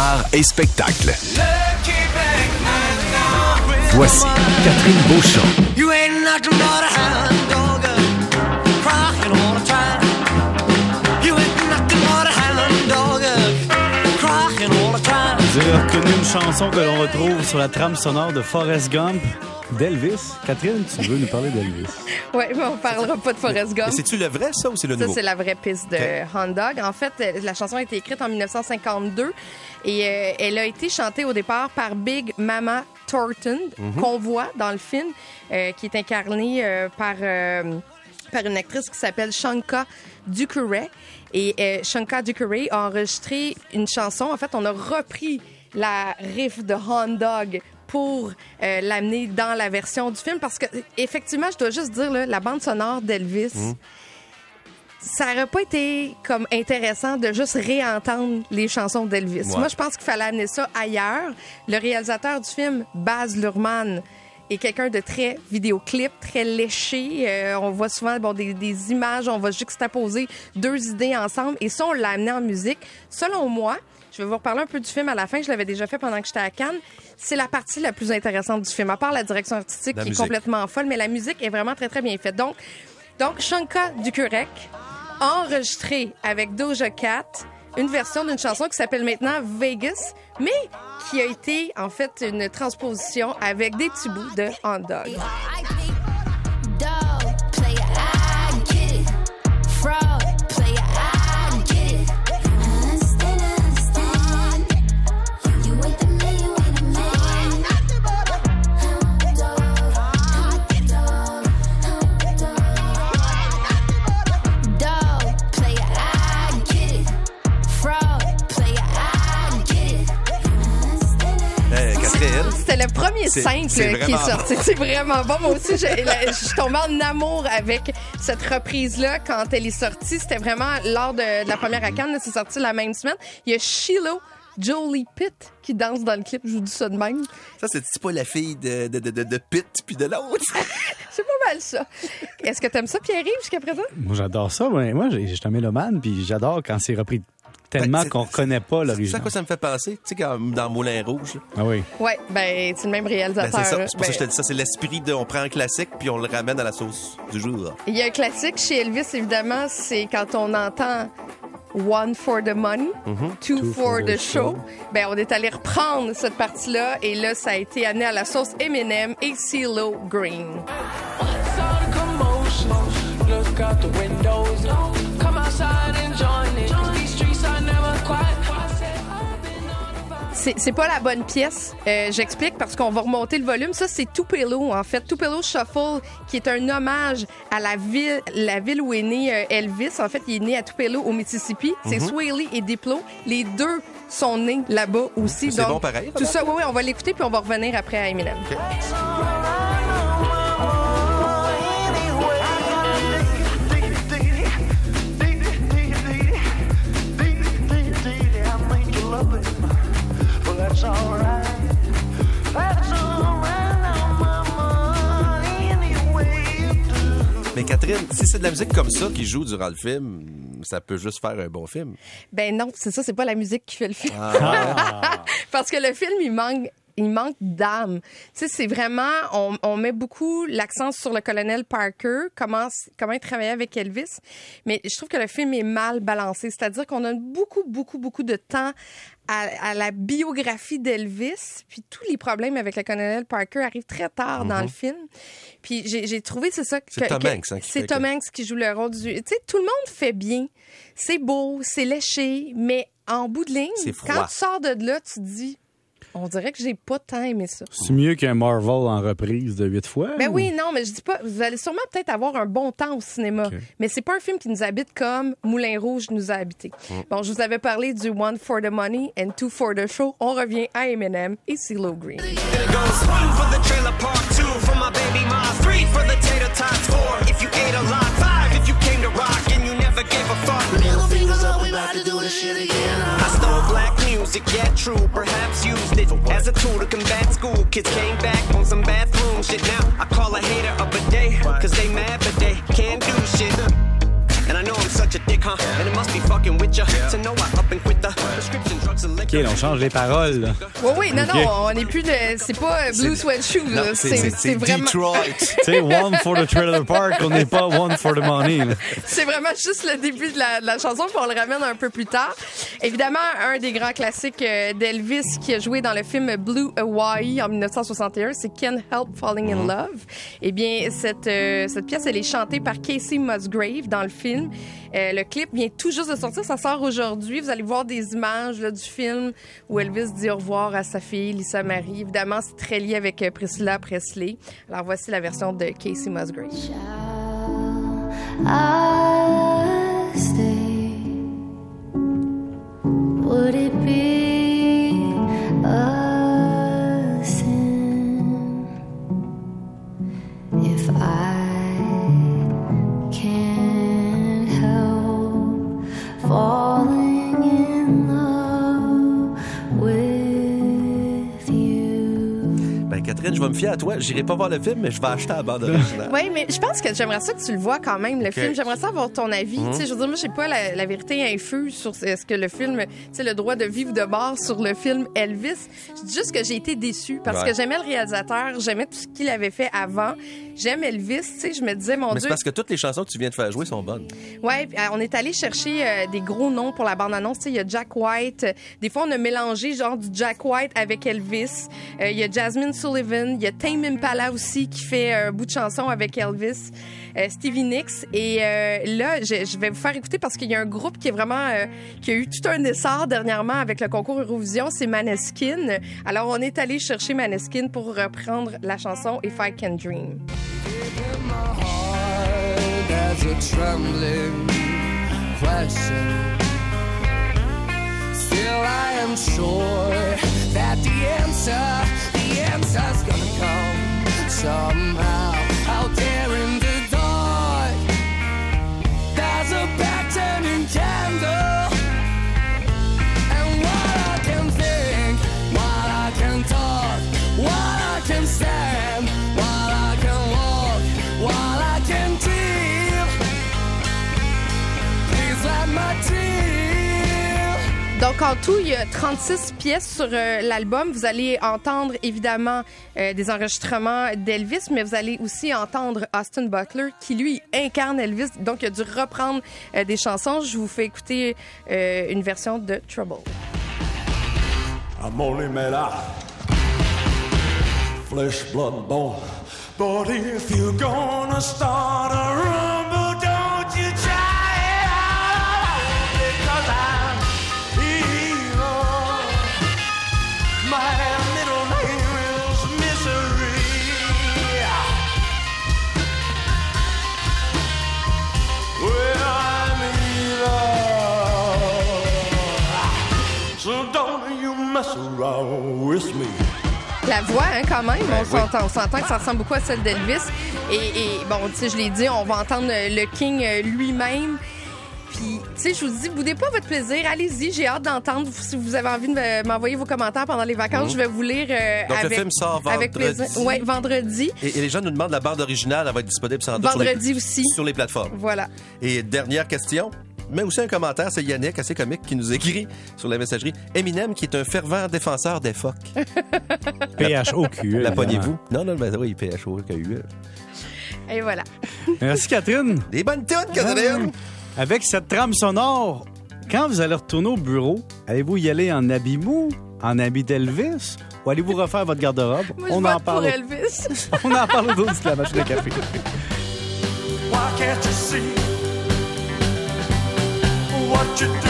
art et spectacle. Voici Catherine Beauchamp. You ain't nothing but a hound dog, crying all the time. You ain't nothing but a hound dog, crying all the time. Vous avez reconnu une chanson que l'on retrouve sur la trame sonore de Forrest Gump d'Elvis. Catherine, tu veux nous parler d'Elvis? Oui, mais on parlera pas de Forrest Gump. Mais c'est-tu le vrai, ça, ou c'est le Ça, nouveau? c'est la vraie piste de Hound Dog. En fait, euh, la chanson a été écrite en 1952 et euh, elle a été chantée au départ par Big Mama Thornton, Mhm. qu'on voit dans le film, euh, qui est incarnée euh, par, euh, par une actrice qui s'appelle Shanka Ducuret. Et euh, Shanka Ducuret a enregistré une chanson. En fait, on a repris la riff de Hound Dog pour euh, l'amener dans la version du film parce que effectivement je dois juste dire là, la bande sonore d'Elvis Mhm. ça aurait pas été comme intéressant de juste réentendre les chansons d'Elvis. Ouais. Moi, je pense qu'il fallait amener ça ailleurs. Le réalisateur du film, Baz Luhrmann, est quelqu'un de très vidéoclip, très léché. Euh, on voit souvent bon, des, des images, on va juxtaposer deux idées ensemble. Et ça, on l'a amené en musique. Selon moi, je vais vous reparler un peu du film à la fin. Je l'avais déjà fait pendant que j'étais à Cannes. C'est la partie la plus intéressante du film, à part la direction artistique La qui musique. est complètement folle, mais la musique est vraiment très, très bien faite. Donc, donc Shanka Dukurek enregistré avec Doja Cat une version d'une chanson qui s'appelle maintenant Vegas, mais qui a été en fait une transposition avec des petits de think dog simple c'est qui est vraiment sorti. C'est vraiment bon. Moi aussi, je suis tombée en amour avec cette reprise-là quand elle est sortie. C'était vraiment lors de, de la première à Cannes. C'est sorti la même semaine. Il y a Shiloh Jolie Pitt qui danse dans le clip. Je vous dis ça de même. Ça, c'est pas la fille de, de, de, de, de Pitt puis de l'autre? C'est pas mal ça. Est-ce que t'aimes ça, Pierre-Yves, jusqu'à présent? Moi, j'adore ça. mais Moi, j'ai- je suis un mélomane, puis j'adore quand c'est repris tellement Ben, c'est- qu'on reconnaît pas C'est ça quoi ça me fait penser? Tu sais, comme dans Moulin Rouge. là. Ah oui. Ouais, ben, c'est le même Ben, réalisateur. c'est ça. C'est pour ça que je te Ben, dis ça. C'est l'esprit de on prend un classique puis on le ramène à la sauce du jour. Il y a un classique chez Elvis, évidemment, c'est quand on entend One for the money, two, for, the show. Ben, on est allé reprendre cette partie-là et là, ça a été amené à la sauce Eminem et CeeLo Green. Saw the commotion. Look out the windows. C'est pas la bonne pièce. Euh, J'explique parce qu'on va remonter le volume. Ça, c'est Tupelo, en fait. Tupelo Shuffle, qui est un hommage à la ville, la ville où est né euh, Elvis. En fait, il est né à Tupelo, au Mississippi. C'est Swaley et Diplo. Les deux sont nés là-bas aussi. C'est bon pareil, Tout ça, oui, oui, on va l'écouter puis on va revenir après à Eminem. Catherine, si c'est de la musique comme ça qui joue durant le film, ça peut juste faire un bon film. Ben non, c'est ça, c'est pas la musique qui fait le film. Ah. Parce que le film, il manque. Il manque d'âme. Tu sais, c'est vraiment, on, on met beaucoup l'accent sur le colonel Parker, comment, comment il travaillait avec Elvis. Mais je trouve que le film est mal balancé. C'est-à-dire qu'on donne beaucoup, beaucoup, beaucoup de temps à, à la biographie d'Elvis. Puis tous les problèmes avec le colonel Parker arrivent très tard dans le film. Puis j'ai trouvé, c'est ça. Mhm. C'est Tom hein, qui C'est Tom Hanks qui joue le rôle du. Tu sais, tout le monde fait bien. C'est beau, c'est léché, mais en bout de ligne, quand tu sors de là, tu te dis, on dirait que j'ai pas tant aimé ça. C'est mieux qu'un Marvel en reprise de huit fois? Ben ou- oui, non, mais je dis pas. Vous allez sûrement peut-être avoir un bon temps au cinéma, Ok. mais c'est pas un film qui nous habite comme Moulin Rouge nous a habité. Bon, je vous avais parlé du One for the Money and Two for the Show. On revient à Eminem et CeeLo Green. Music, yeah, true, perhaps used it as a tool to combat school. Kids came back on some bathroom shit. Now I call a hater a day, cause they mad, but they can't do shit. OK, on change les paroles. là. Oui, oui, non, non, on n'est plus de. C'est pas euh, Blue Sweat Shoes, c'est- vraiment. Detroit. Tu sais, one for the trailer park, on n'est pas one for the money. C'est vraiment juste le début de la, de la chanson, puis on le ramène un peu plus tard. Évidemment, un des grands classiques euh, d'Elvis qui a joué dans le film Blue Hawaii en 1961, c'est Can't Help Falling in Love. Eh bien, cette, euh, cette pièce, elle est chantée par Casey Musgrave dans le film. Euh, le clip vient tout juste de sortir, ça sort aujourd'hui. Vous allez voir des images du film où Elvis dit au revoir à sa fille, Lisa Marie. Évidemment, c'est très lié avec euh, Priscilla Presley. Alors voici la version de Casey Musgrave. Je vais me fier à toi. J'irai pas voir le film, mais je vais acheter la bande originale. Oui, mais je pense que j'aimerais ça que tu le vois quand même, le film. J'aimerais ça avoir ton avis. Tu sais, je veux dire, moi, j'ai pas la, la vérité infuse sur ce que le film, tu sais, le droit de vivre de bord sur le film Elvis. Je dis juste que j'ai été déçue parce Ouais. que j'aimais le réalisateur, j'aimais tout ce qu'il avait fait avant. J'aime Elvis, tu sais, je me disais, mon Mais c'est Dieu. parce que toutes les chansons que tu viens de faire jouer sont bonnes. Ouais, euh, on est allé chercher euh, des gros noms pour la bande-annonce. Tu sais, Il y a Jack White. Des fois, on a mélangé genre du Jack White avec Elvis. Euh, Il y a Jasmine Sullivan. Il y a Tame Impala aussi qui fait un bout de chanson avec Elvis. Euh, Stevie Nicks. Et euh, là, je, vais vous faire écouter parce qu'il y a un groupe qui est vraiment... euh, qui a eu tout un essor dernièrement avec le concours Eurovision. C'est Maneskin. Alors, on est allé chercher Maneskin pour reprendre la chanson If I Can Dream. Somehow. Donc, en tout, il y a 36 pièces sur euh, l'album. Vous allez entendre évidemment euh, des enregistrements d'Elvis, mais vous allez aussi entendre Austin Butler, qui lui incarne Elvis. Donc, il a dû reprendre euh, des chansons. Je vous fais écouter une version de Trouble. I'm only made out flesh, blood, bone. But if you're gonna start a rumble, mess around with me. La voix, hein, quand même, on oui. s'entend. On s'entend que ça ressemble beaucoup à celle d'Elvis. Et, et, bon, tu sais, je l'ai dit, on va entendre euh, le King euh, lui-même. Puis, tu sais, je vous dis, boudez pas votre plaisir. Allez-y, j'ai hâte d'entendre. Si vous avez envie de me- m'envoyer vos commentaires pendant les vacances, je vais vous lire euh. Donc, le avec, film sort avec vendredi. plaisir. Ouais, vendredi. Et, et les gens nous demandent la bande originale, elle va être disponible sans doute sur les- Vendredi aussi. sur les plateformes. Voilà. Et dernière question, mais aussi un commentaire, c'est Yannick, assez comique, qui nous écrit sur la messagerie. Eminem, qui est un fervent défenseur des phoques. PHOQ. La pognez-vous? Non, non, mais oui, PHO-Q-U-E. Et voilà. Merci, Catherine. Des bonnes toutes, Catherine! Avec cette trame sonore, quand vous allez retourner au bureau, allez-vous y aller en habit mou, en habit d'Elvis, ou allez-vous refaire votre garde-robe? Moi, je On vote en parle. pour Elvis. On en parle autour de la machine à café. Why can't you see what you're doing to me?